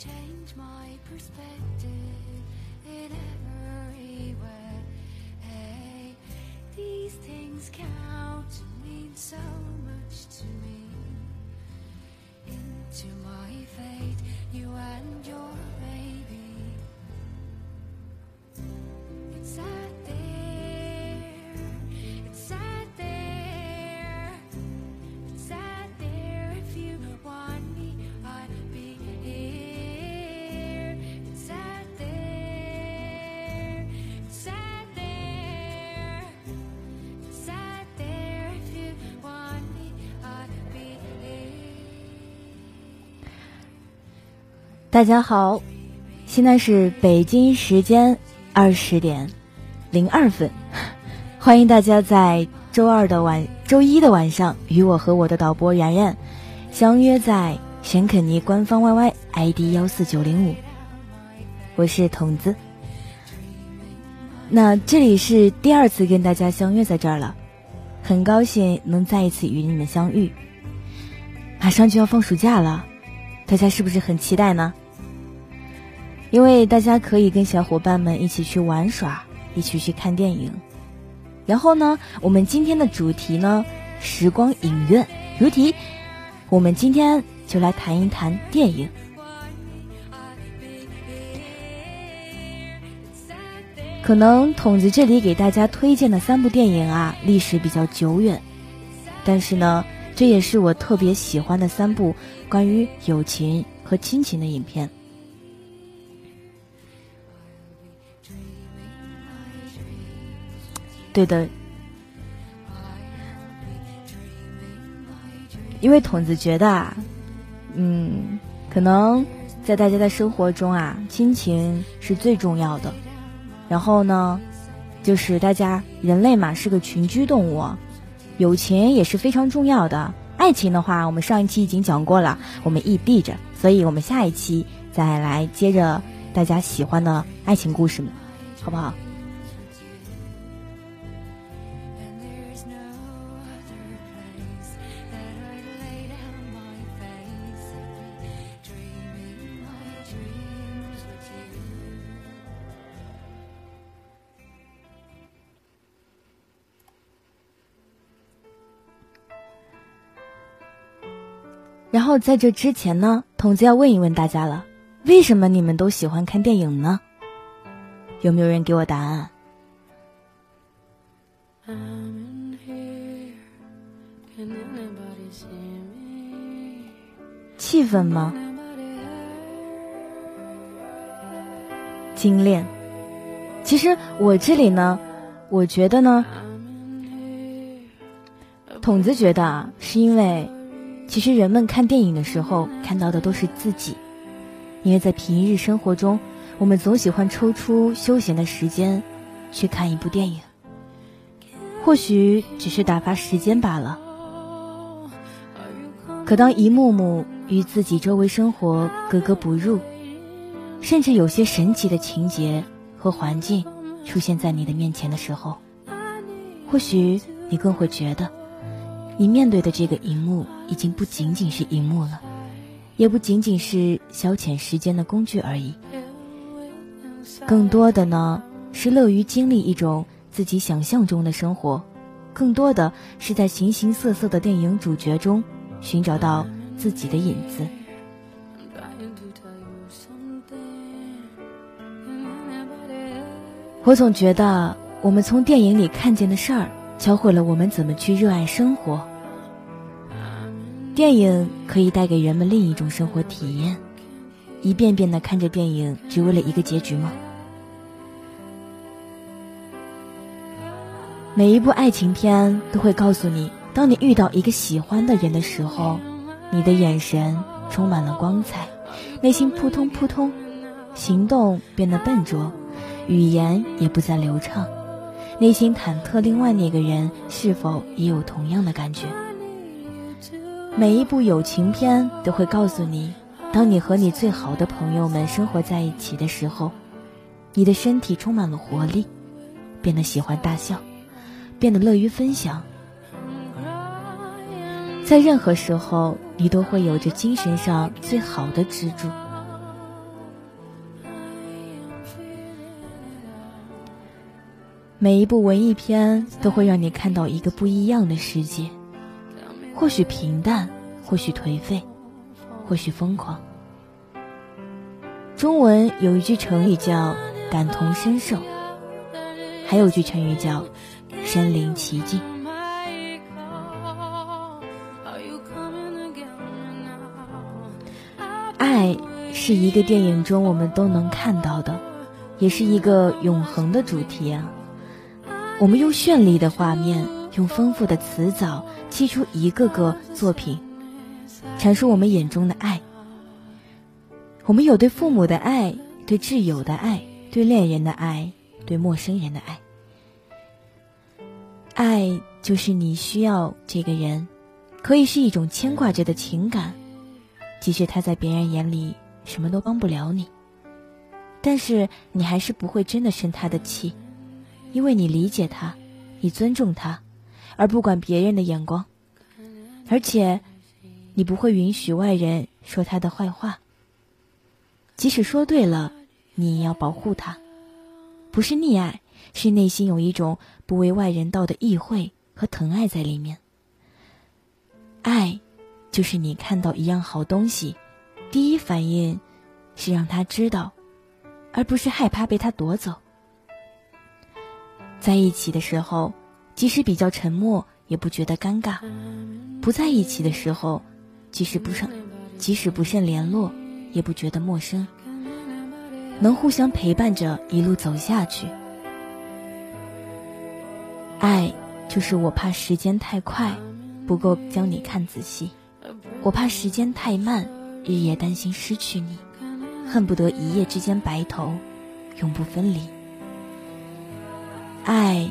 change my perspective in every way. Hey, these things count and mean so much to me. Into my fate, you and your 大家好，现在是北京时间二十点零二分，欢迎大家在周二的晚、周一的晚上与我和我的导播然然相约在玄肯尼官方 YY ID 幺四九零五，我是筒子。那这里是第二次跟大家相约在这儿了，很高兴能再一次与你们相遇。马上就要放暑假了，大家是不是很期待呢？因为大家可以跟小伙伴们一起去玩耍，一起去看电影。然后呢，我们今天的主题呢，时光影院如题，我们今天就来谈一谈电影。可能筒子这里给大家推荐的三部电影啊，历史比较久远，但是呢，这也是我特别喜欢的三部关于友情和亲情的影片。对的，因为筒子觉得啊，嗯，可能在大家的生活中啊，亲情是最重要的。然后呢，就是大家人类嘛是个群居动物，友情也是非常重要的。爱情的话，我们上一期已经讲过了，我们异地着，所以我们下一期再来接着大家喜欢的爱情故事们，好不好？后在这之前呢，筒子要问一问大家了：为什么你们都喜欢看电影呢？有没有人给我答案?气氛吗？精炼。其实我这里呢，我觉得呢.筒子觉得啊，是因为其实人们看电影的时候看到的都是自己，因为在平日生活中，我们总喜欢抽出休闲的时间去看一部电影，或许只是打发时间罢了。可当一幕幕与自己周围生活格格不入，甚至有些神奇的情节和环境出现在你的面前的时候，或许你更会觉得，你面对的这个荧幕已经不仅仅是荧幕了，也不仅仅是消遣时间的工具而已，更多的呢是乐于经历一种自己想象中的生活，更多的是在形形色色的电影主角中寻找到自己的影子。我总觉得，我们从电影里看见的事儿，教会了我们怎么去热爱生活。电影可以带给人们另一种生活体验。一遍遍的看着电影，只为了一个结局吗？每一部爱情片都会告诉你，当你遇到一个喜欢的人的时候，你的眼神充满了光彩，内心扑通扑通，行动变得笨拙，语言也不再流畅，内心忐忑，另外那个人是否也有同样的感觉？每一部友情片都会告诉你当你和你最好的朋友们生活在一起的时候你的身体充满了活力变得喜欢大笑变得乐于分享。在任何时候你都会有着精神上最好的支柱。每一部文艺片都会让你看到一个不一样的世界或许平淡，或许颓废，或许疯狂。中文有一句成语叫“感同身受”，还有句成语叫“身临其境”。爱是一个电影中我们都能看到的，也是一个永恒的主题啊。我们用绚丽的画面，用丰富的词藻，砌出一个个作品，阐述我们眼中的爱。我们有对父母的爱，对挚友的爱，对恋人的爱，对陌生人的爱。爱就是你需要这个人，可以是一种牵挂着的情感，即使他在别人眼里什么都帮不了你，但是你还是不会真的生他的气。因为你理解他，你尊重他，而不管别人的眼光，而且，你不会允许外人说他的坏话。即使说对了，你也要保护他，不是溺爱，是内心有一种不为外人道的意会和疼爱在里面。爱，就是你看到一样好东西，第一反应是让他知道，而不是害怕被他夺走。在一起的时候，即使比较沉默，也不觉得尴尬；不在一起的时候，即使不甚，即使不甚联络，也不觉得陌生。能互相陪伴着一路走下去。爱，就是我怕时间太快，不够将你看仔细；我怕时间太慢，日夜担心失去你，恨不得一夜之间白头，永不分离。爱，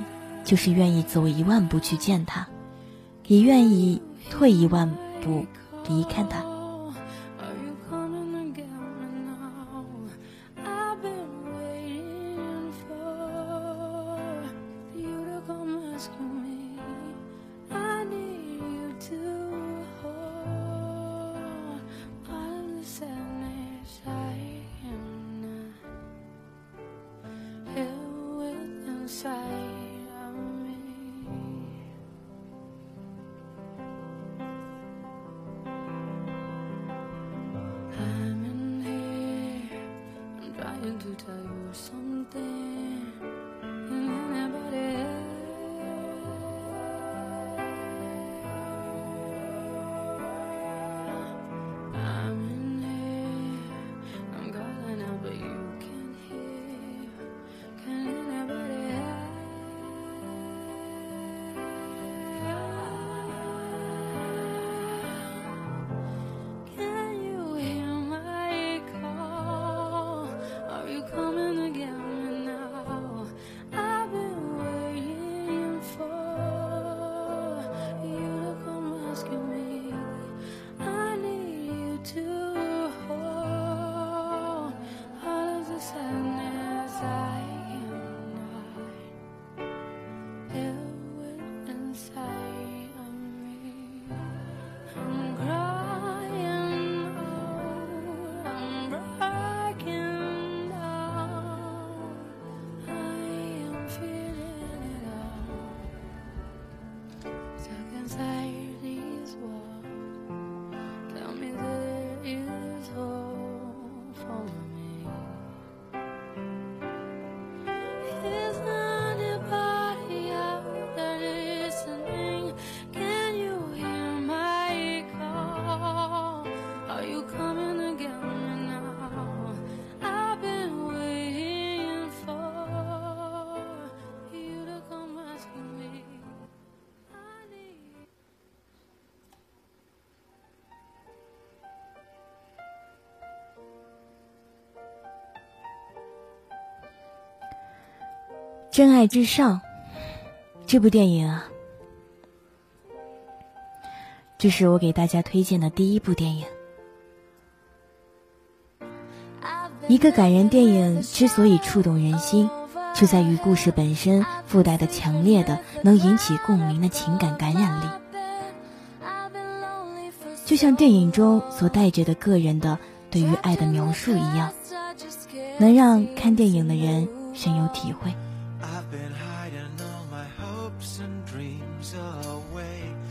就是愿意走一万步去见他，也愿意退一万步离开他。trying to tell you something, and anybody else. 真爱至上，这部电影啊，这是我给大家推荐的第一部电影。一个感人电影之所以触动人心，就在于故事本身附带的强烈的、能引起共鸣的情感感染力，就像电影中所带着的个人的对于爱的描述一样，能让看电影的人深有体会。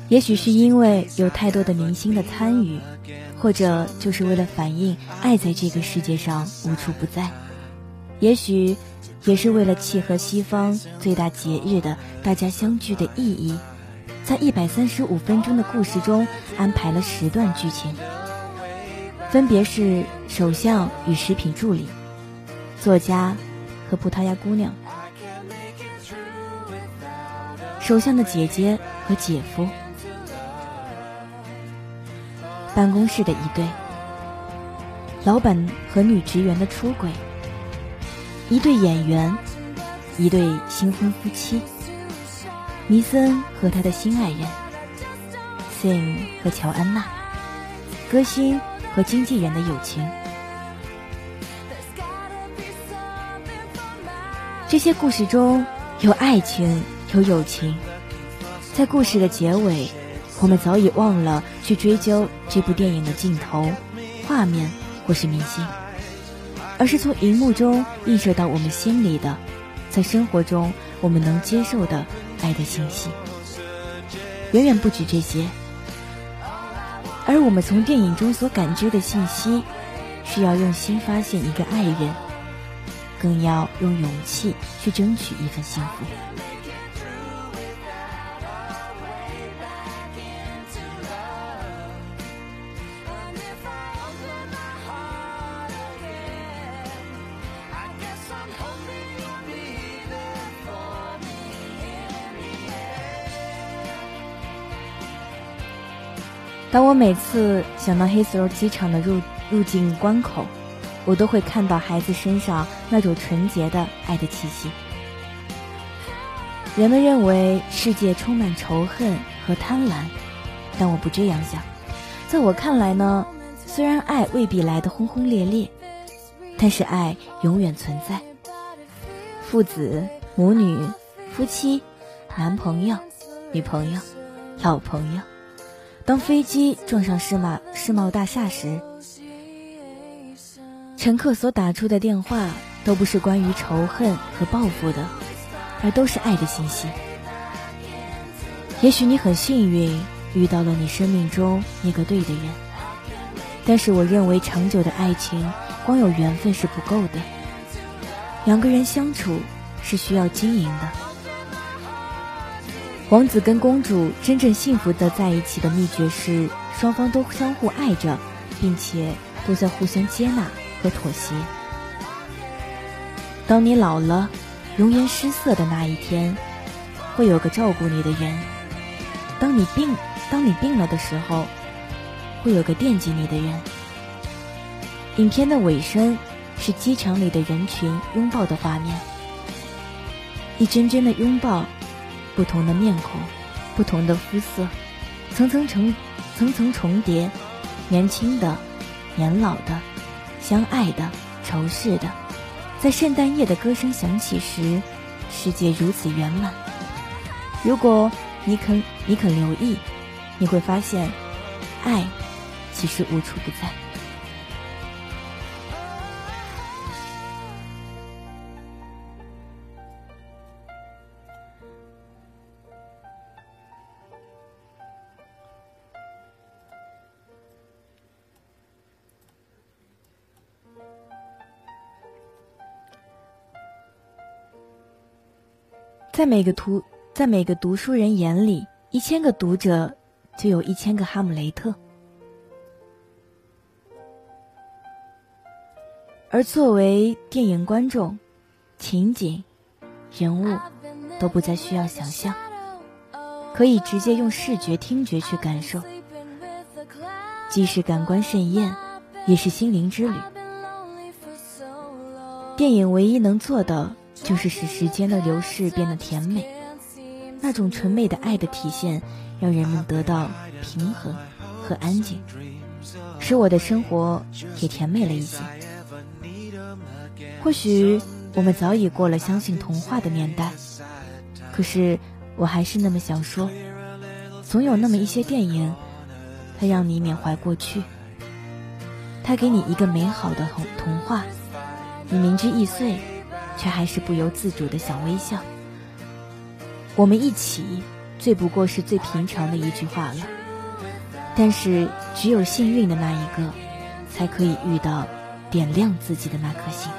也许是因为有太多的明星的参与，或者就是为了反映爱在这个世界上无处不在。也许也是为了契合西方最大节日的大家相聚的意义，在一百三十五分钟的故事中安排了十段剧情，分别是首相与食品助理、作家和葡萄牙姑娘、首相的姐姐和姐夫、办公室的一对、老板和女职员的出轨。一对演员，一对新婚夫妻，尼森和他的新爱人，Sing 和乔安娜，歌星和经纪人的友情。这些故事中有爱情，有友情。在故事的结尾，我们早已忘了去追究这部电影的镜头、画面或是明星。而是从荧幕中映射到我们心里的，在生活中我们能接受的爱的信息，远远不止这些。而我们从电影中所感知的信息，是要用心发现一个爱人，更要用勇气去争取一份幸福。当我每次想到 Heathrow 机场的入入境关口，我都会看到孩子身上那种纯洁的爱的气息。人们认为世界充满仇恨和贪婪，但我不这样想。在我看来呢，虽然爱未必来得轰轰烈烈，但是爱永远存在。父子、母女、夫妻、男朋友、女朋友、老朋友。当飞机撞上世贸世贸大厦时，乘客所打出的电话都不是关于仇恨和报复的，而都是爱的信息。也许你很幸运遇到了你生命中那个对的人，但是我认为长久的爱情光有缘分是不够的，两个人相处是需要经营的。王子跟公主真正幸福的在一起的秘诀是，双方都相互爱着，并且都在互相接纳和妥协。当你老了，容颜失色的那一天，会有个照顾你的人；当你病，当你病了的时候，会有个惦记你的人。影片的尾声是机场里的人群拥抱的画面，一针针的拥抱。不同的面孔，不同的肤色，层层重，层层重叠，年轻的，年老的，相爱的，仇视的，在圣诞夜的歌声响起时，世界如此圆满。如果你肯，你肯留意，你会发现，爱其实无处不在。在每个图在每个读书人眼里，一千个读者就有一千个哈姆雷特。而作为电影观众，情景、人物都不再需要想象，可以直接用视觉、听觉去感受，既是感官盛宴，也是心灵之旅。电影唯一能做的。就是使时间的流逝变得甜美，那种纯美的爱的体现，让人们得到平衡和安静，使我的生活也甜美了一些。或许我们早已过了相信童话的年代，可是我还是那么想说，总有那么一些电影，它让你缅怀过去，它给你一个美好的童童话，你明知易碎。却还是不由自主的想微笑。我们一起最不过是最平常的一句话了。但是，只有幸运的那一个，才可以遇到点亮自己的那颗星。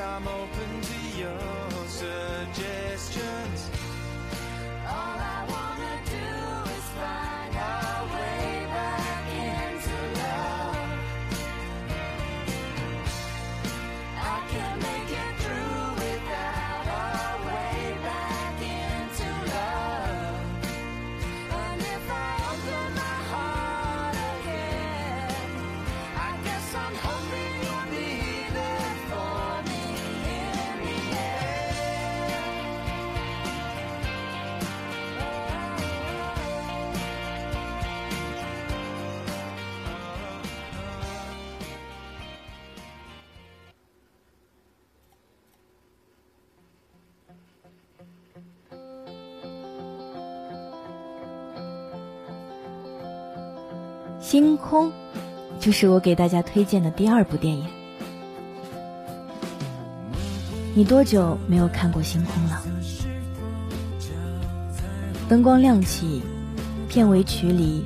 I'm open to your suggestions. 空，就是我给大家推荐的第二部电影。你多久没有看过星空了？灯光亮起，片尾曲里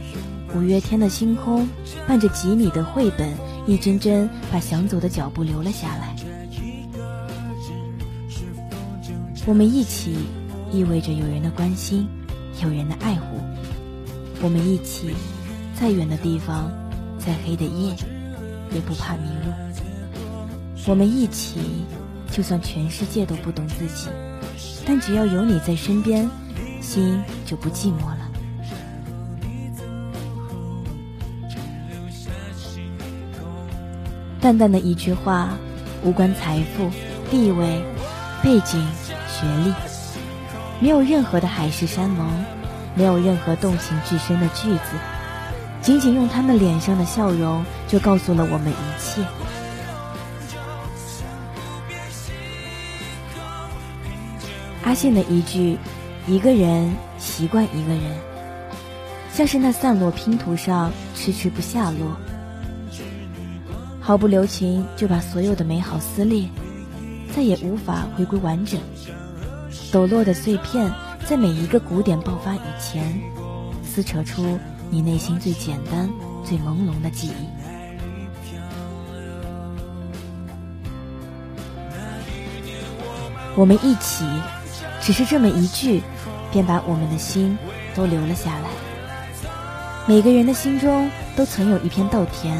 五月天的《星空》伴着吉米的绘本，一帧帧把想走的脚步留了下来。我们一起，意味着有人的关心，有人的爱护。我们一起。再远的地方，再黑的夜，也不怕迷路。我们一起，就算全世界都不懂自己，但只要有你在身边，心就不寂寞了。淡淡的一句话，无关财富、地位、背景、学历，没有任何的海誓山盟，没有任何动情至深的句子。仅仅用他们脸上的笑容，就告诉了我们一切。阿信的一句“一个人习惯一个人”，像是那散落拼图上迟迟不下落，毫不留情就把所有的美好撕裂，再也无法回归完整。抖落的碎片，在每一个鼓点爆发以前，撕扯出。你内心最简单、最朦胧的记忆。我们一起，只是这么一句，便把我们的心都留了下来。每个人的心中都曾有一片稻田，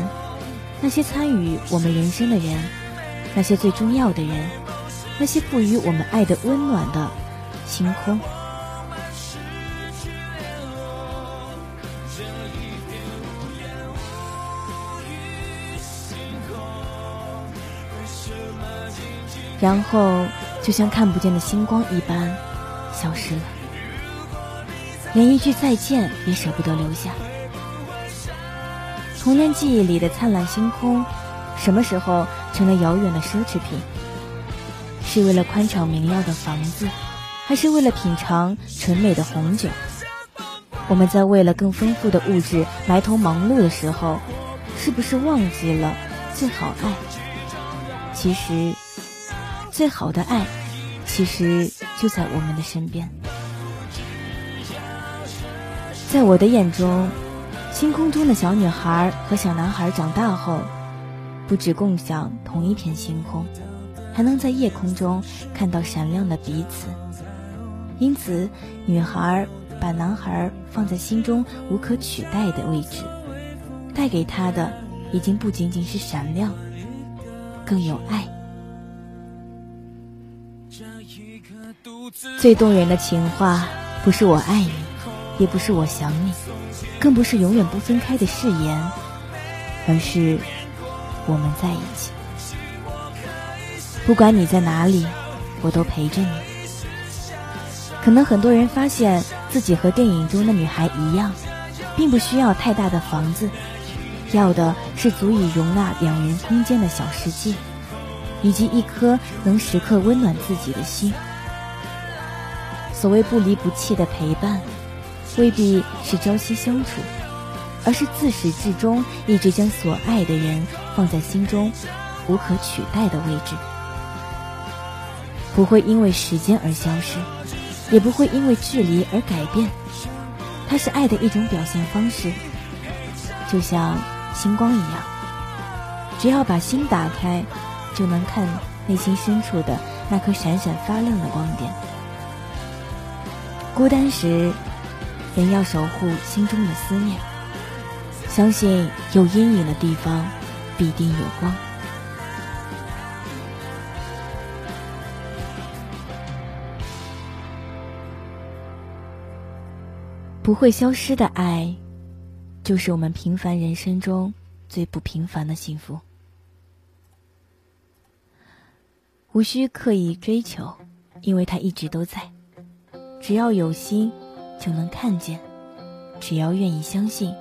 那些参与我们人生的人，那些最重要的人，那些赋予我们爱的温暖的星空。然后，就像看不见的星光一般，消失了，连一句再见也舍不得留下。童年记忆里的灿烂星空，什么时候成了遥远的奢侈品？是为了宽敞明亮的房子，还是为了品尝纯美的红酒？我们在为了更丰富的物质埋头忙碌的时候，是不是忘记了最好爱？其实。最好的爱，其实就在我们的身边。在我的眼中，星空中的小女孩和小男孩长大后，不止共享同一片星空，还能在夜空中看到闪亮的彼此。因此，女孩把男孩放在心中无可取代的位置，带给他的已经不仅仅是闪亮，更有爱。最动人的情话，不是我爱你，也不是我想你，更不是永远不分开的誓言，而是我们在一起。不管你在哪里，我都陪着你。可能很多人发现自己和电影中的女孩一样，并不需要太大的房子，要的是足以容纳两人空间的小世界，以及一颗能时刻温暖自己的心。所谓不离不弃的陪伴，未必是朝夕相处，而是自始至终一直将所爱的人放在心中无可取代的位置。不会因为时间而消失，也不会因为距离而改变。它是爱的一种表现方式，就像星光一样，只要把心打开，就能看内心深处的那颗闪闪发亮的光点。孤单时，人要守护心中的思念，相信有阴影的地方必定有光。不会消失的爱，就是我们平凡人生中最不平凡的幸福。无需刻意追求，因为它一直都在。只要有心，就能看见；只要愿意相信，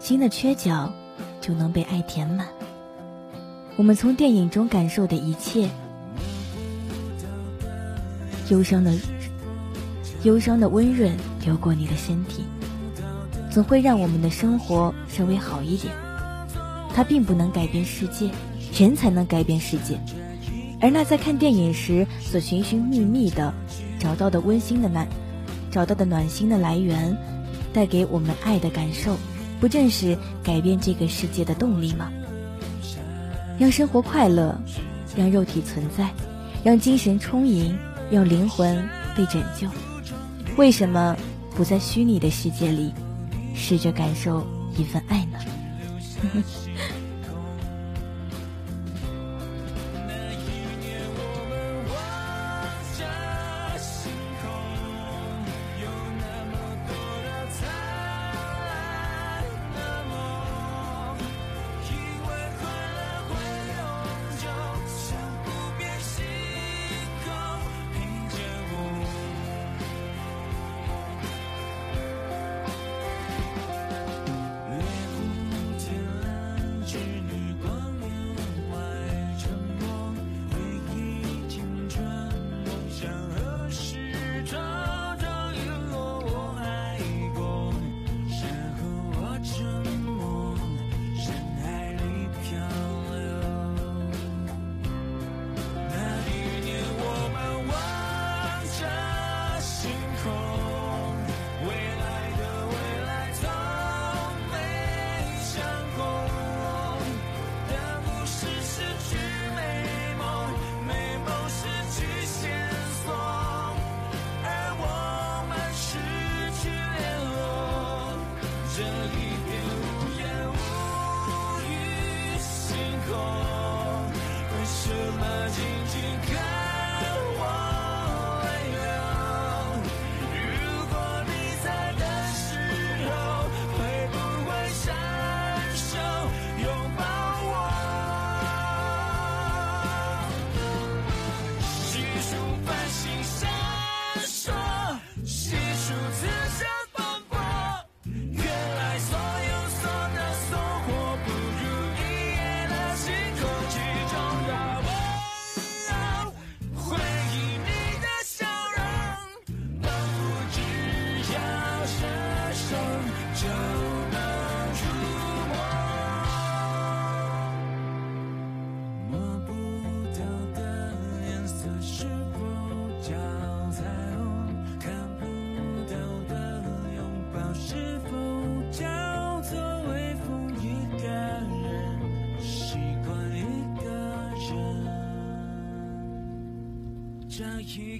心的缺角就能被爱填满。我们从电影中感受的一切，忧伤的。忧伤的温润流过你的身体，总会让我们的生活稍微好一点。它并不能改变世界，人才能改变世界。而那在看电影时所寻寻觅觅的、找到的温馨的暖，找到的暖心的来源，带给我们爱的感受，不正是改变这个世界的动力吗？让生活快乐，让肉体存在，让精神充盈，让灵魂被拯救。为什么不在虚拟的世界里试着感受一份爱呢？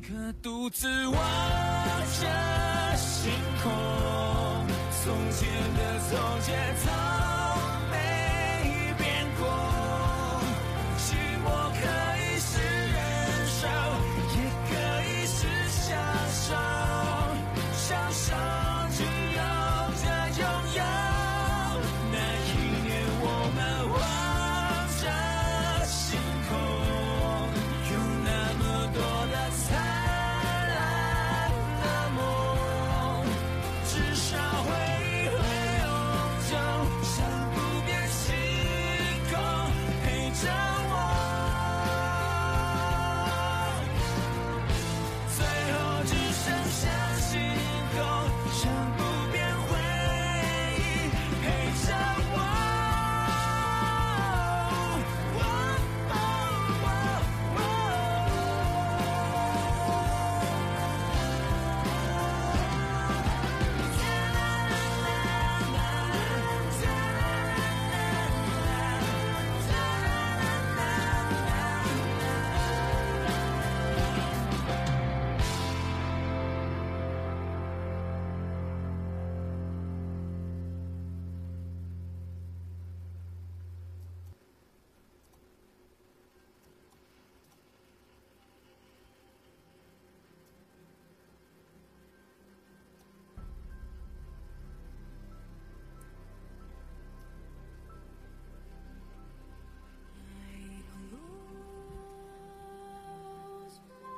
可独自望着星空，从前的从前，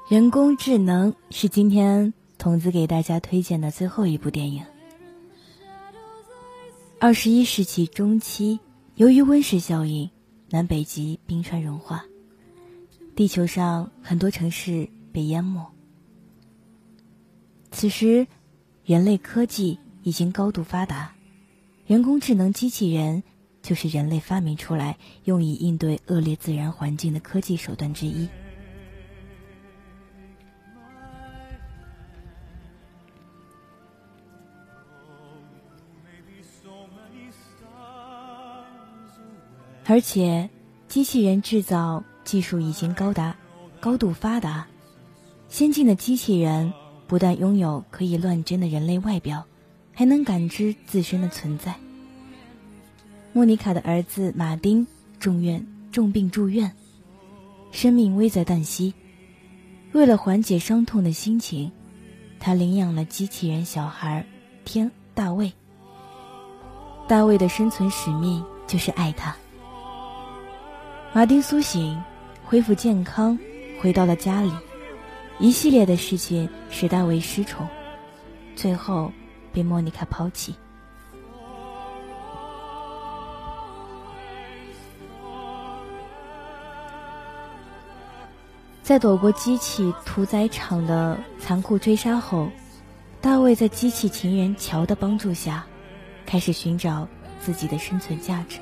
人工智能是今天筒子给大家推荐的最后一部电影。二十一世纪中期，由于温室效应，南北极冰川融化，地球上很多城市被淹没。此时，人类科技已经高度发达，人工智能机器人就是人类发明出来用以应对恶劣自然环境的科技手段之一。而且，机器人制造技术已经高达高度发达，先进的机器人不但拥有可以乱真的人类外表，还能感知自身的存在。莫妮卡的儿子马丁重院重病住院，生命危在旦夕。为了缓解伤痛的心情，他领养了机器人小孩天大卫。大卫的生存使命就是爱他。马丁苏醒，恢复健康，回到了家里。一系列的事情使大卫失宠，最后被莫妮卡抛弃。在躲过机器屠宰场的残酷追杀后，大卫在机器情人乔的帮助下，开始寻找自己的生存价值。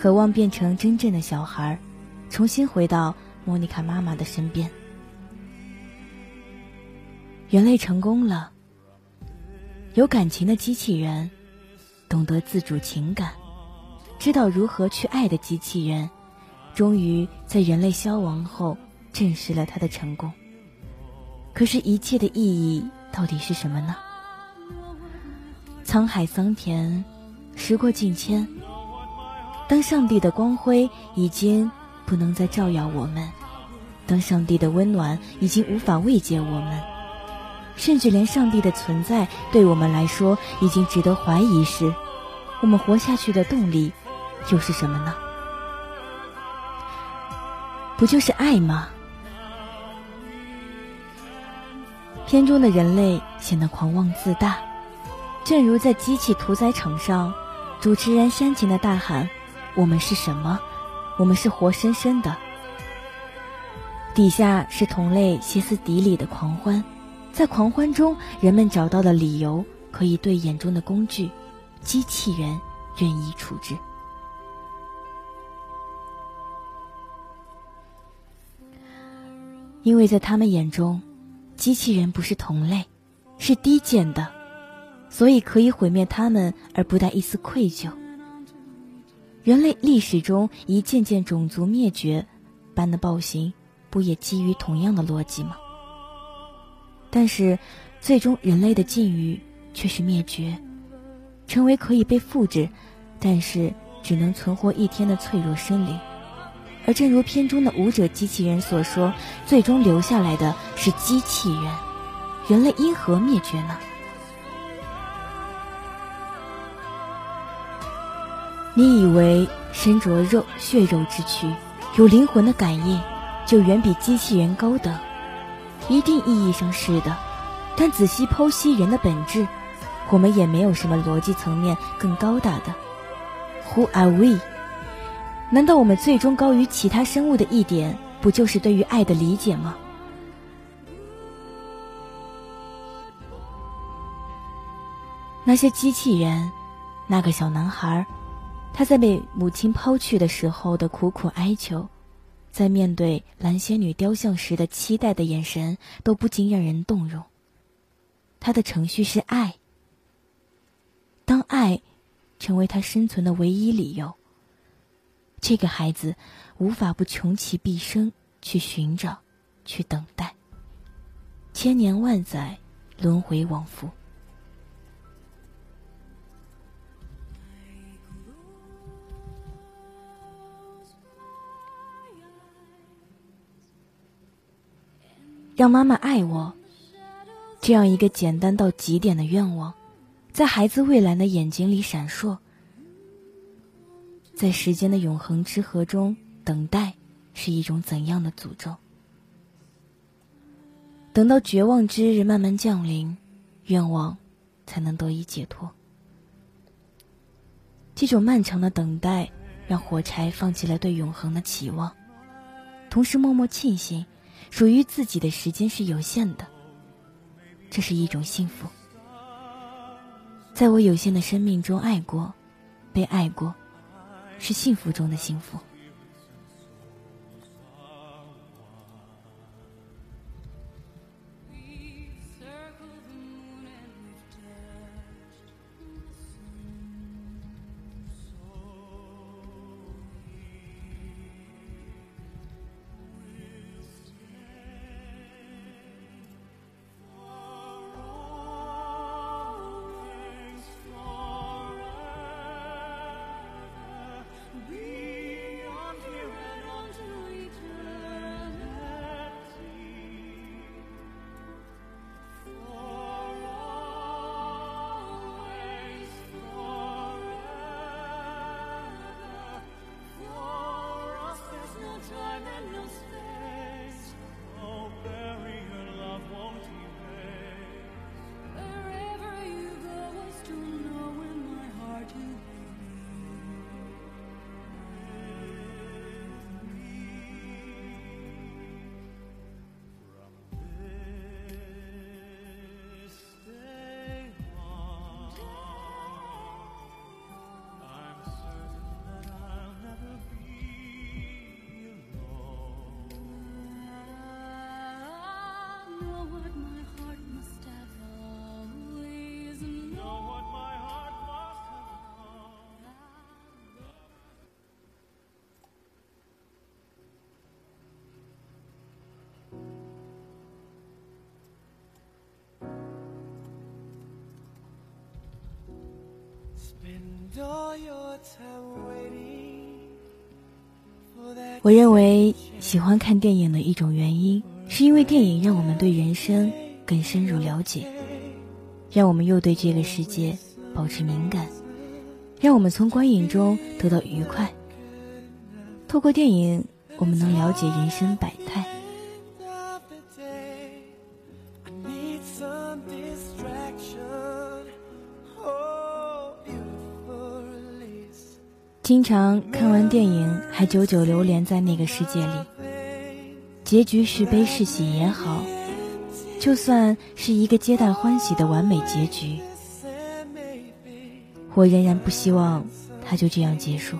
渴望变成真正的小孩，重新回到莫妮卡妈妈的身边。人类成功了，有感情的机器人，懂得自主情感，知道如何去爱的机器人，终于在人类消亡后证实了他的成功。可是，一切的意义到底是什么呢？沧海桑田，时过境迁。当上帝的光辉已经不能再照耀我们，当上帝的温暖已经无法慰藉我们，甚至连上帝的存在对我们来说已经值得怀疑时，我们活下去的动力又是什么呢？不就是爱吗？片中的人类显得狂妄自大，正如在机器屠宰场上，主持人煽情的大喊。我们是什么？我们是活生生的。底下是同类歇斯底里的狂欢，在狂欢中，人们找到了理由，可以对眼中的工具——机器人任意处置。因为在他们眼中，机器人不是同类，是低贱的，所以可以毁灭他们而不带一丝愧疚。人类历史中一件件种族灭绝般的暴行，不也基于同样的逻辑吗？但是，最终人类的境遇却是灭绝，成为可以被复制，但是只能存活一天的脆弱生灵。而正如片中的舞者机器人所说，最终留下来的是机器人。人类因何灭绝呢？你以为身着肉血肉之躯，有灵魂的感应，就远比机器人高等？一定意义上是的，但仔细剖析人的本质，我们也没有什么逻辑层面更高大的。Who are we？难道我们最终高于其他生物的一点，不就是对于爱的理解吗？那些机器人，那个小男孩。他在被母亲抛去的时候的苦苦哀求，在面对蓝仙女雕像时的期待的眼神，都不禁让人动容。他的程序是爱。当爱成为他生存的唯一理由，这个孩子无法不穷其毕生去寻找，去等待，千年万载，轮回往复。让妈妈爱我，这样一个简单到极点的愿望，在孩子蔚蓝的眼睛里闪烁。在时间的永恒之河中等待，是一种怎样的诅咒？等到绝望之日慢慢降临，愿望才能得以解脱。这种漫长的等待，让火柴放弃了对永恒的期望，同时默默庆幸，属于自己的时间是有限的。这是一种幸福。在我有限的生命中爱过，被爱过，是幸福中的幸福。我认为喜欢看电影的一种原因，是因为电影让我们对人生更深入了解，让我们又对这个世界保持敏感，让我们从观影中得到愉快。透过电影，我们能了解人生百经常看完电影还久久流连在那个世界里，结局是悲是喜也好，就算是一个皆大欢喜的完美结局，我仍然不希望它就这样结束。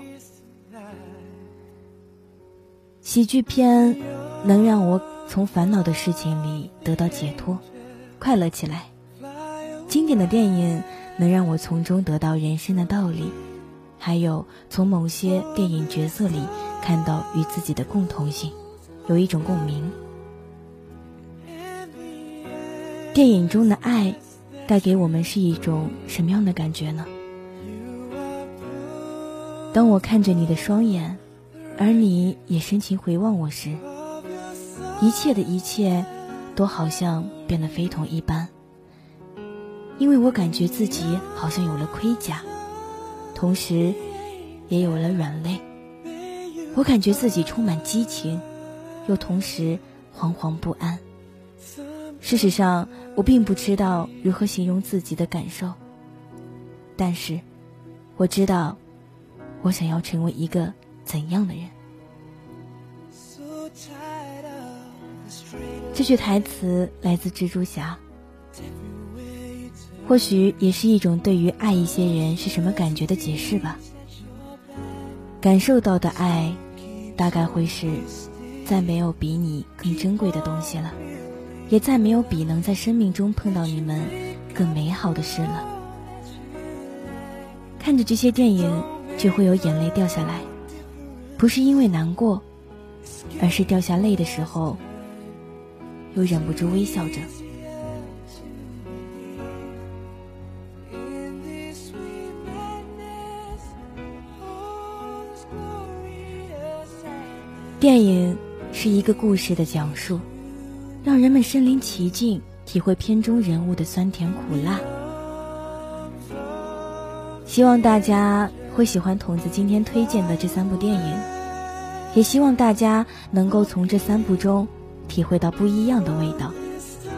喜剧片能让我从烦恼的事情里得到解脱，快乐起来；经典的电影能让我从中得到人生的道理。还有从某些电影角色里看到与自己的共同性，有一种共鸣。电影中的爱带给我们是一种什么样的感觉呢？当我看着你的双眼，而你也深情回望我时，一切的一切都好像变得非同一般，因为我感觉自己好像有了盔甲。同时，也有了软肋。我感觉自己充满激情，又同时惶惶不安。事实上，我并不知道如何形容自己的感受。但是，我知道，我想要成为一个怎样的人。这句台词来自蜘蛛侠。或许也是一种对于爱一些人是什么感觉的解释吧。感受到的爱，大概会是，再没有比你更珍贵的东西了，也再没有比能在生命中碰到你们更美好的事了。看着这些电影，就会有眼泪掉下来，不是因为难过，而是掉下泪的时候，又忍不住微笑着。电影是一个故事的讲述，让人们身临其境，体会片中人物的酸甜苦辣。希望大家会喜欢童子今天推荐的这三部电影，也希望大家能够从这三部中体会到不一样的味道。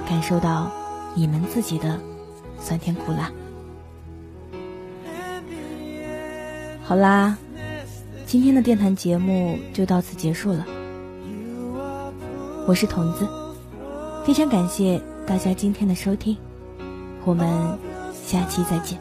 感受到你们自己的酸甜苦辣。好啦，今天的电台节目就到此结束了。我是童子，非常感谢大家今天的收听，我们下期再见。